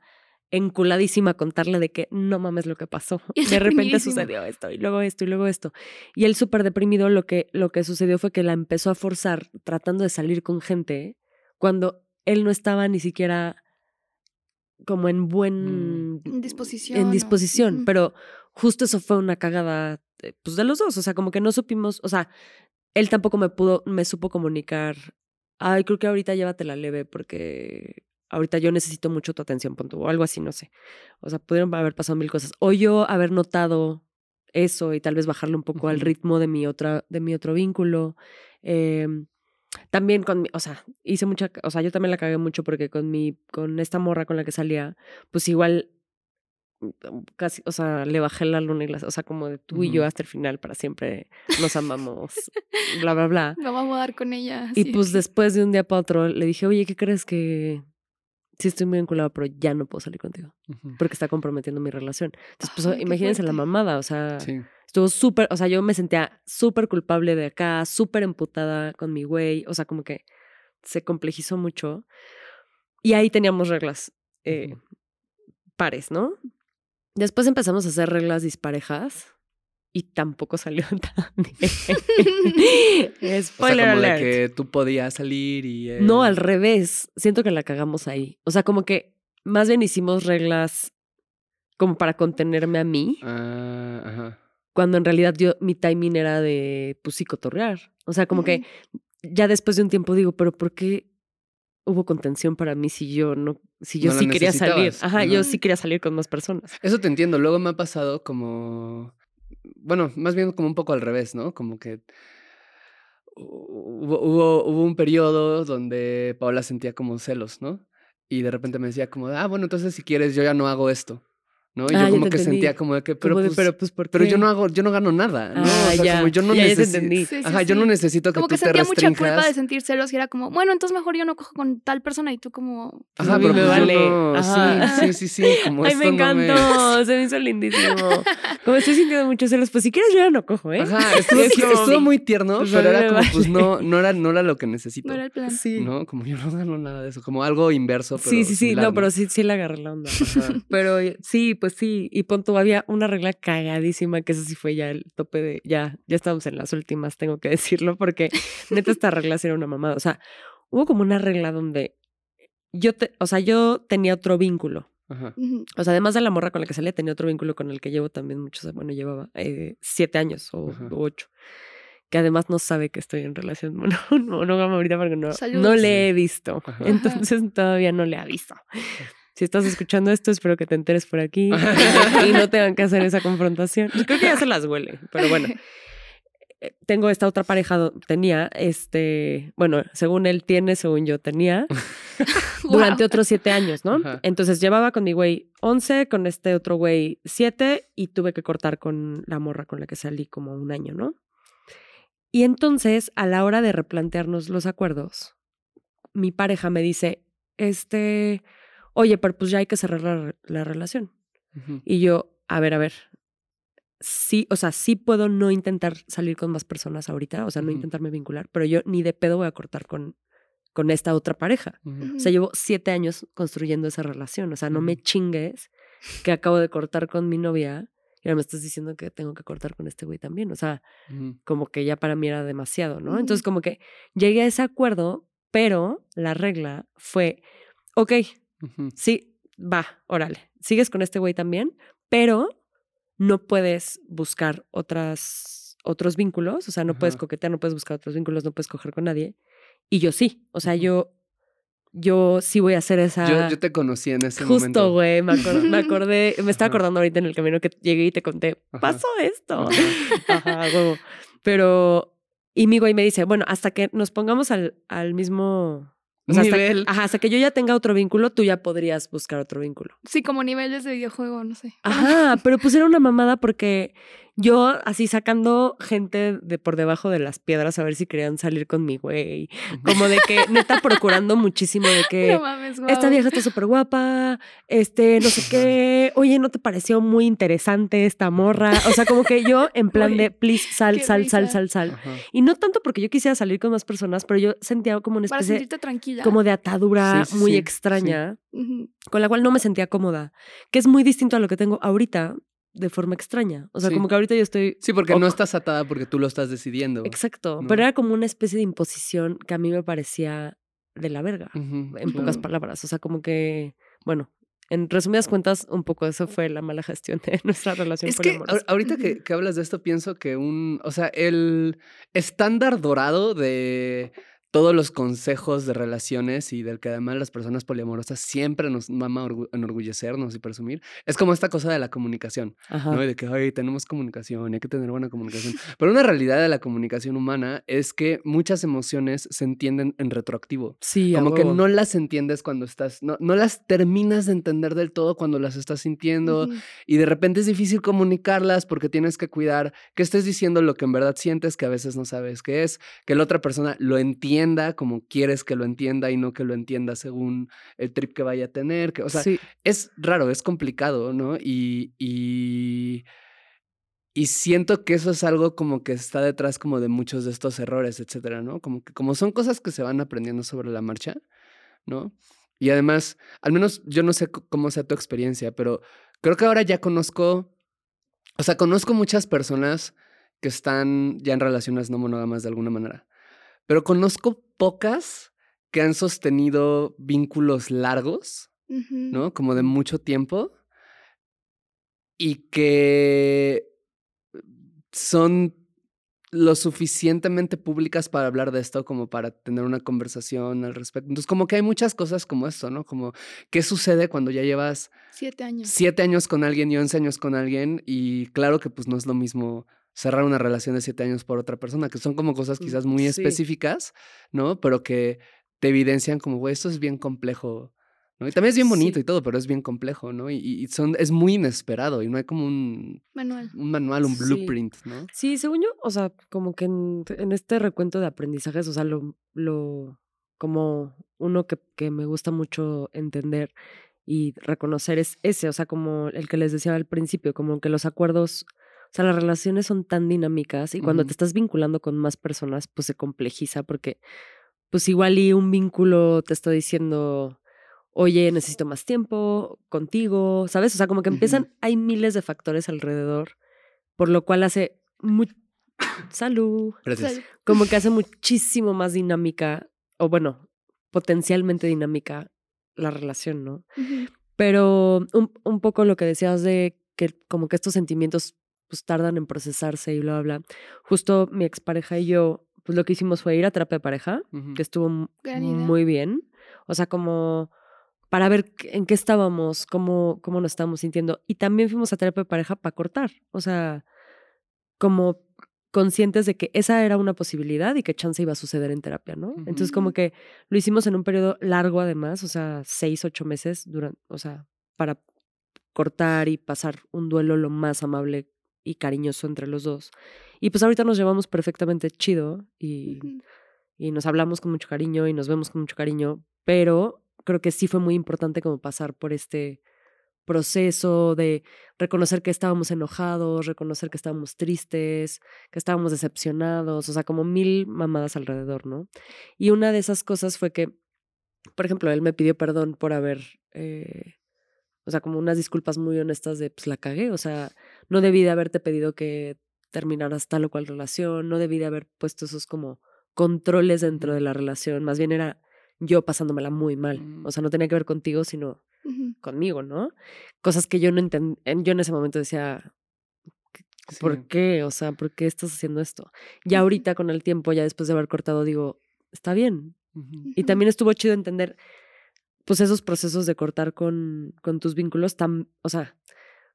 enculadísima a contarle de que no mames lo que pasó. <laughs> De repente sucedió esto y luego esto y luego esto. Y él súper deprimido, lo que, lo que sucedió fue que la empezó a forzar tratando de salir con gente cuando él no estaba ni siquiera como en buen En disposición. en disposición, pero justo eso fue una cagada eh, pues de los dos, o sea, como que no supimos, o sea, él tampoco me pudo me supo comunicar, ay, creo que ahorita llévatela leve porque ahorita yo necesito mucho tu atención, punto, o algo así, no sé. O sea, pudieron haber pasado mil cosas. O yo haber notado eso y tal vez bajarle un poco al ritmo de mi otra de mi otro vínculo. Em, también con mi, o sea, hice mucha, o sea, yo también la cagué mucho porque con mi, con esta morra con la que salía, pues igual mm, casi, o sea, le bajé la luna y la, o sea, como de tú y yo hasta el final para siempre nos <laughs> amamos, bla, bla, bla. Voy a mudar con ella. Y pues después de un día para otro le dije, oye, ¿qué crees que sí estoy muy vinculado, pero ya no puedo salir contigo? Porque está comprometiendo mi relación. Entonces, pues Ay, imagínense la mamada, o sea, Sí. estuvo súper, o sea, yo me sentía súper culpable de acá, súper emputada con mi güey, o sea, como que se complejizó mucho. Y ahí teníamos reglas eh, pares, ¿no? Después empezamos a hacer reglas disparejas y tampoco salió <laughs> tan <laughs> bien. O sea, Spoiler como alert. de que tú podías salir y... No, él- al revés. Siento que la cagamos ahí. O sea, como que más bien hicimos reglas como para contenerme a mí, Ah, ajá. cuando en realidad yo, mi timing era de, pues, sí, cotorrear. O sea, como que ya después de un tiempo digo, pero ¿por qué hubo contención para mí si yo no, si yo No sí quería salir? Ajá, yo sí quería salir con más personas. Eso te entiendo. Luego me ha pasado como. Bueno, más bien como un poco al revés, ¿no? Como que. Hubo, hubo, un periodo donde Paola sentía como celos, ¿no? y de repente me decía como, ah, bueno, entonces si quieres yo ya no hago esto. ¿No? Y Ah, yo ya como que entendí. sentía como de que, pero, Como de, pues, pero pues, ¿por pero yo qué? no hago, yo no gano nada, ¿no? Ah, o sea, ya, como yo no necesito. Sí, sí, Ajá, yo no necesito que Como tú que te sentía mucha culpa de sentir celos y era como, bueno, entonces mejor yo no cojo con tal persona y tú como... Pues Ajá, pero me pues vale. no- Ajá. Sí, sí, sí, como Ay, esto me no me- encantó, se me hizo lindísimo. Como estoy sintiendo muchos celos, pues si quieres yo ya no cojo, ¿eh? Ajá, <laughs> estuvo, estuvo muy tierno, pues pero era como, pues no, no era, no era lo que necesito. No era el plan. Sí. ¿No? Como yo no gano nada de eso, como algo inverso, pero Sí, sí, sí, no, pero sí, sí le agarré la onda. <laughs> Pero sí, pues sí, y punto, había una regla cagadísima, que eso sí fue ya el tope de, ya, ya estamos en las últimas, tengo que <laughs> decirlo, porque neta <laughs> esta regla era una mamada. O sea, hubo como una regla donde yo, te, o sea, yo tenía otro vínculo. Ajá. O sea, además de la morra con la que salía, tenía otro vínculo con el que llevo también muchos, bueno, llevaba eh, siete años o, o ocho. Que además no sabe que estoy en relación <laughs> monógama ahorita porque no, no le he visto. Ajá. Entonces todavía no le aviso. Si estás escuchando esto, espero que te enteres por aquí <laughs> y no tengan que hacer esa confrontación. Yo creo que ya se las huele, pero bueno. <laughs> Eh, Tengo esta otra pareja, tenía, este, bueno, según él tiene, según yo tenía, <laughs> durante otros siete años, ¿no? Ajá. Entonces llevaba con mi güey 11, con este otro güey 7 y tuve que cortar con la morra con la que salí como un año, ¿no? Y entonces, a la hora de replantearnos los acuerdos, mi pareja me dice, este, oye, pero pues ya hay que cerrar la, la relación. Ujú. Y yo, a ver, a ver. Sí, o sea, sí puedo no intentar salir con más personas ahorita, o sea, no Ujú. intentarme vincular, pero yo ni de pedo voy a cortar con, con esta otra pareja. Ujú. O sea, llevo siete años construyendo esa relación. O sea, no me chingues que acabo de cortar con mi novia y ahora me estás diciendo que tengo que cortar con este güey también. O sea, como que ya para mí era demasiado, ¿no? Entonces, como que llegué a ese acuerdo, pero la regla fue, ok, Sí, va, órale, sigues con este güey también, pero no puedes buscar otras, otros vínculos, o sea, no puedes coquetear, no puedes buscar otros vínculos, no puedes coger con nadie. Y yo sí, o sea, yo, yo sí voy a hacer esa... Yo, yo te conocí en ese momento. Justo, güey, me, acor- me <laughs> acordé, me estaba acordando ahorita en el camino que llegué y te conté, pasó esto. <laughs> Ajá, huevo. Pero, y mi güey me dice, bueno, hasta que nos pongamos al, al mismo o sea, hasta, ajá, hasta que yo ya tenga otro vínculo, tú ya podrías buscar otro vínculo. Sí, como niveles de videojuego, no sé. Ajá, pero pues era una mamada porque yo así sacando gente de por debajo de las piedras a ver si querían salir con mi güey. Como de que, neta, <laughs> procurando muchísimo de que No mames, guau. esta vieja está súper guapa, este, no sé qué, oye, ¿no te pareció muy interesante esta morra? O sea, como que yo en <laughs> plan de, please, sal, sal, sal, sal, sal. Y no tanto porque yo quisiera salir con más personas, pero yo sentía como una Para especie sentirte tranquila. como de atadura Sí, sí, muy sí, extraña, con la cual no me sentía cómoda, que es muy distinto a lo que tengo ahorita de forma extraña. O sea, Sí. como que ahorita yo estoy... Sí, porque no estás atada porque tú lo estás decidiendo. Exacto, ¿no? pero era como una especie de imposición que a mí me parecía de la verga, en pocas claro. palabras. O sea, como que, bueno, en resumidas cuentas, un poco eso fue la mala gestión de <laughs> nuestra relación Es que ahorita que, que hablas de esto, pienso que un, o sea, el estándar dorado de todos los consejos de relaciones y del que además las personas poliamorosas siempre nos mama orgu- enorgullecernos y presumir, es como esta cosa de la comunicación, Ajá. ¿no? Y de que, ay, tenemos comunicación hay que tener buena comunicación. Pero una realidad de la comunicación humana es que muchas emociones se entienden en retroactivo. Sí, a Como que no las entiendes cuando estás, no, no las terminas de entender del todo cuando las estás sintiendo Ujú. y de repente es difícil comunicarlas porque tienes que cuidar que estés diciendo lo que en verdad sientes, que a veces no sabes qué es, que la otra persona lo entienda como quieres que lo entienda y no que lo entienda según el trip que vaya a tener, que, o sea, sí. es raro, es complicado, ¿no? Y, y, y siento que eso es algo como que está detrás como de muchos de estos errores, etcétera, ¿no? Como que como son cosas que se van aprendiendo sobre la marcha, ¿no? Y además, al menos yo no sé cómo sea tu experiencia, pero creo que ahora ya conozco, o sea, conozco muchas personas que están ya en relaciones no monógamas de alguna manera, pero conozco pocas que han sostenido vínculos largos. ¿no? Como de mucho tiempo y que son lo suficientemente públicas para hablar de esto como para tener una conversación al respecto. Entonces, como que hay muchas cosas como esto, ¿no? Como, ¿qué sucede cuando ya llevas Siete años. siete años con alguien y once años con alguien? Y claro que pues no es lo mismo cerrar una relación de siete años por otra persona, que son como cosas Mm, quizás muy sí. específicas, ¿no? Pero que te evidencian como, güey, esto es bien complejo, ¿no? Y también es bien bonito Sí. y todo, pero es bien complejo, ¿no? Y, y son, es muy inesperado y no hay como un, Manual. un manual, un Sí. blueprint, ¿no? Sí, según yo, o sea, como que en, en este recuento de aprendizajes, o sea, lo, lo como uno que, que me gusta mucho entender y reconocer es ese, o sea, como el que les decía al principio, como que los acuerdos, sea, las relaciones son tan dinámicas y cuando te estás vinculando con más personas, pues se complejiza porque, pues igual y un vínculo te está diciendo, oye, necesito más tiempo contigo, ¿sabes? O sea, como que empiezan, hay miles de factores alrededor, por lo cual hace mu- salud, Gracias. Como que hace muchísimo más dinámica, o bueno, potencialmente dinámica la relación, ¿no? Pero un, un poco lo que decías de que como que estos sentimientos pues tardan en procesarse y bla, bla, bla. Justo mi expareja y yo, pues lo que hicimos fue ir a terapia de pareja, que estuvo muy bien. O sea, como para ver en qué estábamos, cómo, cómo nos estábamos sintiendo. Y también fuimos a terapia de pareja para cortar. O sea, como conscientes de que esa era una posibilidad y que chance iba a suceder en terapia, ¿no? Entonces, como que lo hicimos en un periodo largo, además, o sea, seis, ocho meses, durante, o sea, para cortar y pasar un duelo lo más amable y cariñoso entre los dos. Y pues ahorita nos llevamos perfectamente chido y, y nos hablamos con mucho cariño y nos vemos con mucho cariño, pero creo que sí fue muy importante como pasar por este proceso de reconocer que estábamos enojados, reconocer que estábamos tristes, que estábamos decepcionados, o sea, como mil mamadas alrededor, ¿no? Y una de esas cosas fue que, por ejemplo, él me pidió perdón por haber, eh, o sea, como unas disculpas muy honestas de, pues la cagué, o sea, no debí de haberte pedido que terminaras tal o cual relación, no debí de haber puesto esos como controles dentro de la relación, más bien era yo pasándomela muy mal, Mm. o sea, no tenía que ver contigo, sino conmigo, ¿no? Cosas que yo no entendí, yo en ese momento decía, Sí. ¿por qué? O sea, ¿por qué estás haciendo esto? Ya ahorita con el tiempo, ya después de haber cortado, digo, está bien. Y también estuvo chido entender, pues, esos procesos de cortar con, con tus vínculos, tan, o sea,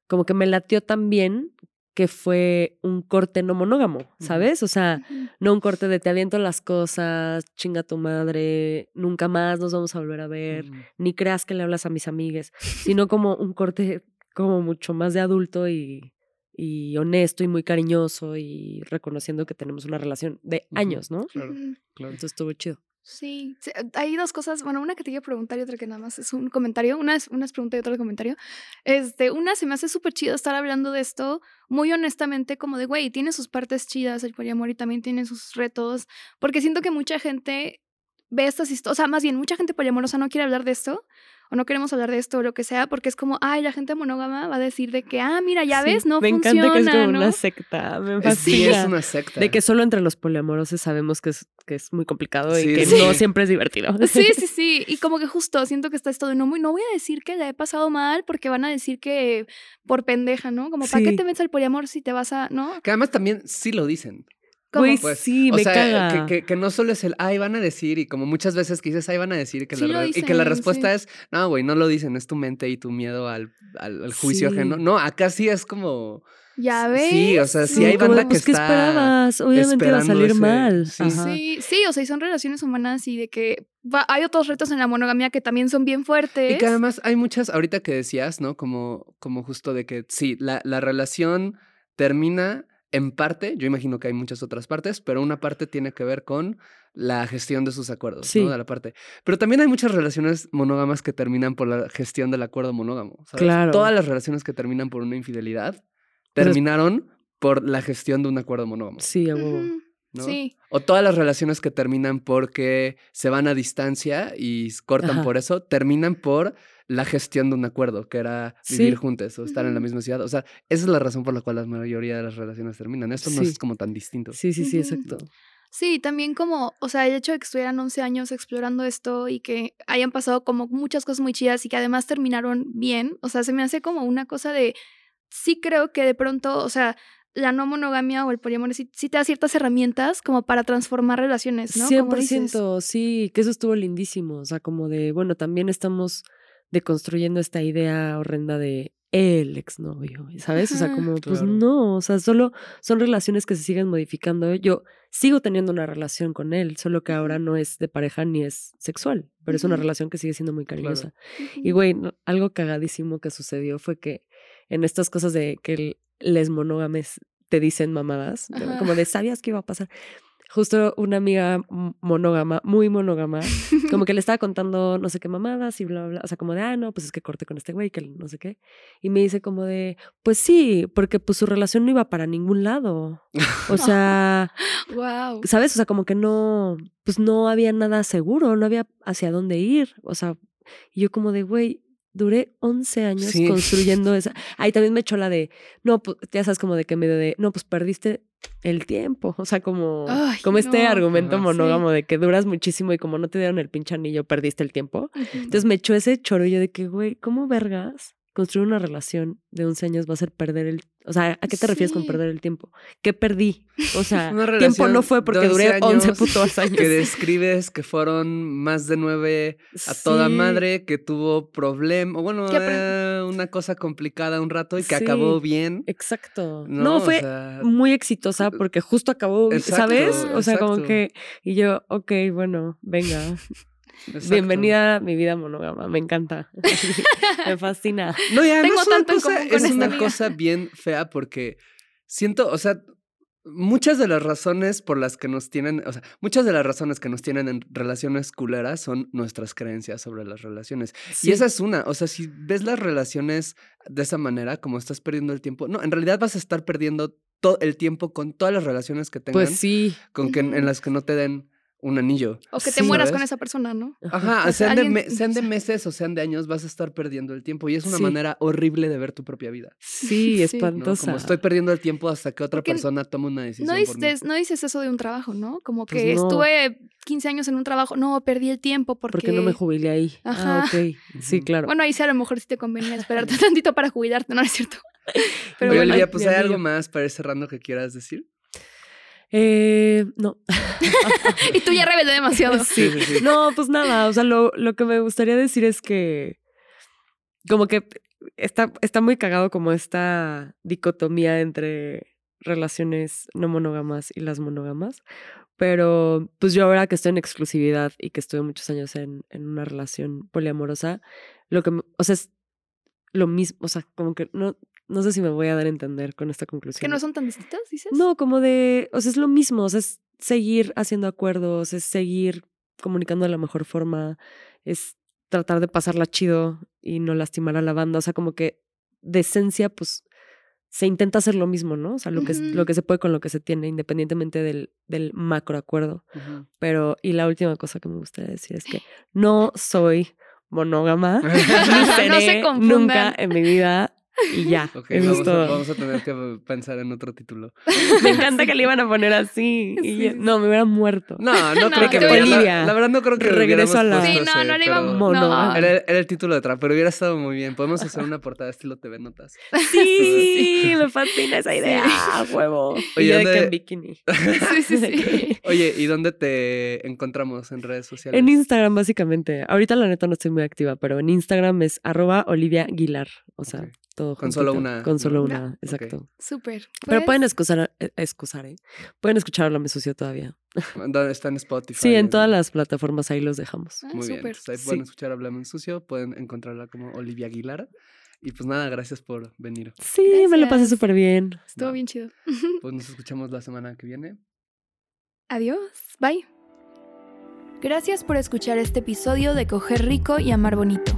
como que me latió tan bien que fue un corte no monógamo, ¿sabes? O sea, no un corte de te aviento las cosas, chinga tu madre, nunca más nos vamos a volver a ver, ni creas que le hablas a mis amigues, sino como un corte como mucho más de adulto y, y honesto y muy cariñoso y reconociendo que tenemos una relación de años, ¿no? Claro, claro. Entonces estuvo chido. Sí, eh, hay dos cosas, bueno, una que te quiero preguntar y otra que nada más es un comentario, una es, una pregunta y otra es comentario. Este, una se me hace súper chido estar hablando de esto muy honestamente como de, güey, tiene sus partes chidas el poliamor y también tiene sus retos, porque siento que mucha gente ve estas historias, o sea, más bien mucha gente poliamorosa no quiere hablar de esto o no queremos hablar de esto o lo que sea, porque es como, ay, la gente monógama va a decir de que, ah, mira, ya Sí, ves, no me funciona, encanta que es como ¿no? una secta, me fascina. Sí, es una secta. De que solo entre los poliamorosos sabemos que es, que es muy complicado Sí, y que sí. no siempre es divertido. <laughs> Sí, sí, sí. Y como que justo siento que está esto de no, muy- no voy a decir que la he pasado mal porque van a decir que por pendeja, ¿no? Como, ¿para qué te metes al poliamor si te vas a, no? Que además también sí lo dicen. Pues, sí, o me sea, caga. Que, que, que no solo es el, ay, van a decir, y como muchas veces que dices, ay, van a decir, que Sí la lo re- y que la dicen, respuesta sí. es, no, güey, no lo dicen, es tu mente y tu miedo al, al, al juicio Sí. ajeno. No, acá sí es como... Ya ves. Sí, o sea, sí hay banda que pues, ¿qué está esperabas? Obviamente iba a esperando salir ese- mal. sí. Sí, sí, o sea, y son relaciones humanas y de que va- hay otros retos en la monogamia que también son bien fuertes. Y que además hay muchas, ahorita que decías, ¿no? Como, como justo de que sí, la, la relación termina en parte, yo imagino que hay muchas otras partes, pero una parte tiene que ver con la gestión de sus acuerdos, Sí. ¿no? De la parte. Pero también hay muchas relaciones monógamas que terminan por la gestión del acuerdo monógamo. ¿sabes? Claro. Todas las relaciones que terminan por una infidelidad terminaron por la gestión de un acuerdo monógamo. Sí, a huevo. Ujú, ¿no? Sí. O todas las relaciones que terminan porque se van a distancia y cortan Ajá. por eso, terminan por la gestión de un acuerdo, que era vivir Sí. juntos o estar en la misma ciudad. O sea, esa es la razón por la cual la mayoría de las relaciones terminan. Esto no es como tan distinto. Sí, sí, sí, exacto. Sí, también como, o sea, el hecho de que estuvieran 11 años explorando esto y que hayan pasado como muchas cosas muy chidas y que además terminaron bien, o sea, se me hace como una cosa de, sí creo que de pronto, o sea, la no monogamia o el poliamor sí, sí te da ciertas herramientas como para transformar relaciones, ¿no? Como dices. 100%, sí, que eso estuvo lindísimo. O sea, como de, bueno, también estamos deconstruyendo esta idea horrenda de el exnovio, ¿sabes? O sea, como, pues Claro. no, o sea, solo son relaciones que se siguen modificando. Yo sigo teniendo una relación con él, solo que ahora no es de pareja ni es sexual, pero es una relación que sigue siendo muy cariñosa. Y güey, no- algo cagadísimo que sucedió fue que en estas cosas de que les monógames te dicen mamadas, Ajá. como de sabías que iba a pasar. Justo una amiga monógama, muy monógama, como que le <laughs> estaba contando no sé qué mamadas y bla, bla, bla. O sea, como de, ah, no, pues es que corté con este güey, que no sé qué. Y me dice como de, pues sí, porque pues su relación no iba para ningún lado. O sea, <laughs> Wow. ¿sabes? O sea, como que no, pues no había nada seguro, no había hacia dónde ir. O sea, y yo como de, güey, duré 11 años Sí. construyendo esa. Ahí también me echó la de, no, pues ya sabes, como de que medio de, no, pues perdiste el tiempo. O sea, como, Ay, como este no. argumento Ajá. monógamo de que duras muchísimo y como no te dieron el pinche anillo, perdiste el tiempo. Entonces me echó ese chorrillo de que, güey, ¿cómo vergas? Construir una relación de 11 años va a ser perder el... O sea, ¿a qué te refieres con perder el tiempo? ¿Qué perdí? O sea, tiempo no fue porque 11 duré 11 años putos <laughs> años. que describes que fueron más de nueve a toda madre, que tuvo problema, bueno, Que apre- eh, una cosa complicada un rato y que Sí. acabó bien. Exacto. No, No, O fue sea, muy exitosa porque justo acabó, Exacto, ¿sabes? O sea, como que... Y yo, ok, bueno, venga. Exacto. Bienvenida a mi vida monógama. Me encanta. <laughs> me fascina. No, y además Tengo una tanto en cosa- común con es esta una amiga. cosa bien fea porque siento, o sea, muchas de las razones por las que nos tienen, o sea, muchas de las razones que nos tienen en relaciones culeras son nuestras creencias sobre las relaciones. Sí. Y esa es una, o sea, si ves las relaciones de esa manera, como estás perdiendo el tiempo, no, en realidad vas a estar perdiendo todo el tiempo con todas las relaciones que tengan, Pues sí. con que, en las que no te den un anillo. O que te Sí. mueras con esa persona, ¿no? Ajá, O sea, sean, de alguien- me- sean de meses o sean de años, vas a estar perdiendo el tiempo. Y es una Sí. manera horrible de ver tu propia vida. Sí, Sí. ¿no? espantosa. Como estoy perdiendo el tiempo hasta que otra Porque persona tome una decisión. No por mí. dices, no dices eso de un trabajo, ¿no? Como Pues que no. estuve 15 años en un trabajo, no, perdí el tiempo porque... Porque no me jubilé ahí. Ajá. Ah, ok. Sí, claro. Bueno, ahí sí a lo mejor sí te convenía esperarte <laughs> tantito para jubilarte, ¿no es cierto? Pero Oye, bueno, Olivia, pues hay algo más para ir cerrando que quieras decir. Eh, no. <laughs> y tú ya rebelde demasiado. <laughs> Sí, sí, sí. No, pues nada, o sea, lo, lo que me gustaría decir es que como que está, está muy cagado como esta dicotomía entre relaciones no monógamas y las monógamas, pero pues yo ahora que estoy en exclusividad y que estuve muchos años en, en una relación poliamorosa, lo que, me- o sea, es lo mismo, o sea, como que no, no sé si me voy a dar a entender con esta conclusión. que no son tan distintas, dices. No, como de, o sea, es lo mismo, o sea, es seguir haciendo acuerdos, es seguir comunicando de la mejor forma, es tratar de pasarla chido y no lastimar a la banda, o sea, como que de esencia, pues se intenta hacer lo mismo, ¿no? O sea, lo que, es- Ujú. lo que se puede con lo que se tiene, independientemente del, del macro acuerdo. Pero, y la última cosa que me gustaría decir es que no soy monógama, <laughs> ni No se seré nunca en mi vida y ya. Ok, eso vamos, es a, todo. vamos a tener que pensar en otro título. <laughs> Me encanta que le iban a poner así. y Sí, yo- sí, no, me hubiera muerto. No, no, <laughs> No, creo que te hubiera- Olivia, la, la verdad no creo que regreso a la- Sí, no, ese, no le iba Monógama. Era, el- era el título de atrás, pero hubiera estado muy bien. Podemos hacer una portada estilo TV Notas. <laughs> Sí, me fascina esa idea. a huevo. Oye, Oye, de que ¿dónde- en bikini. Sí, sí, sí. Oye, ¿y dónde te encontramos en redes sociales? En Instagram, básicamente. Ahorita la neta no estoy muy activa, pero en Instagram es arroba Olivia Aguilar. O sea. Todo Con solo una- Con solo una. exacto. Súper. Pero Pues, pueden excusar, eh, excusar, ¿eh? Pueden escuchar Háblame Sucio todavía. ¿Dónde está en Spotify? Sí, en todas las plataformas ahí los dejamos. ah, Muy bien. Entonces ahí Sí. pueden escuchar Hablamos en Sucio, pueden encontrarla como Olivia Aguilar. Y pues nada, gracias por venir. Sí, me lo pasé súper bien. Estuvo bien chido. <laughs> Pues nos escuchamos la semana que viene. Adiós. Bye. Gracias por escuchar este episodio de Coger Rico y Amar Bonito.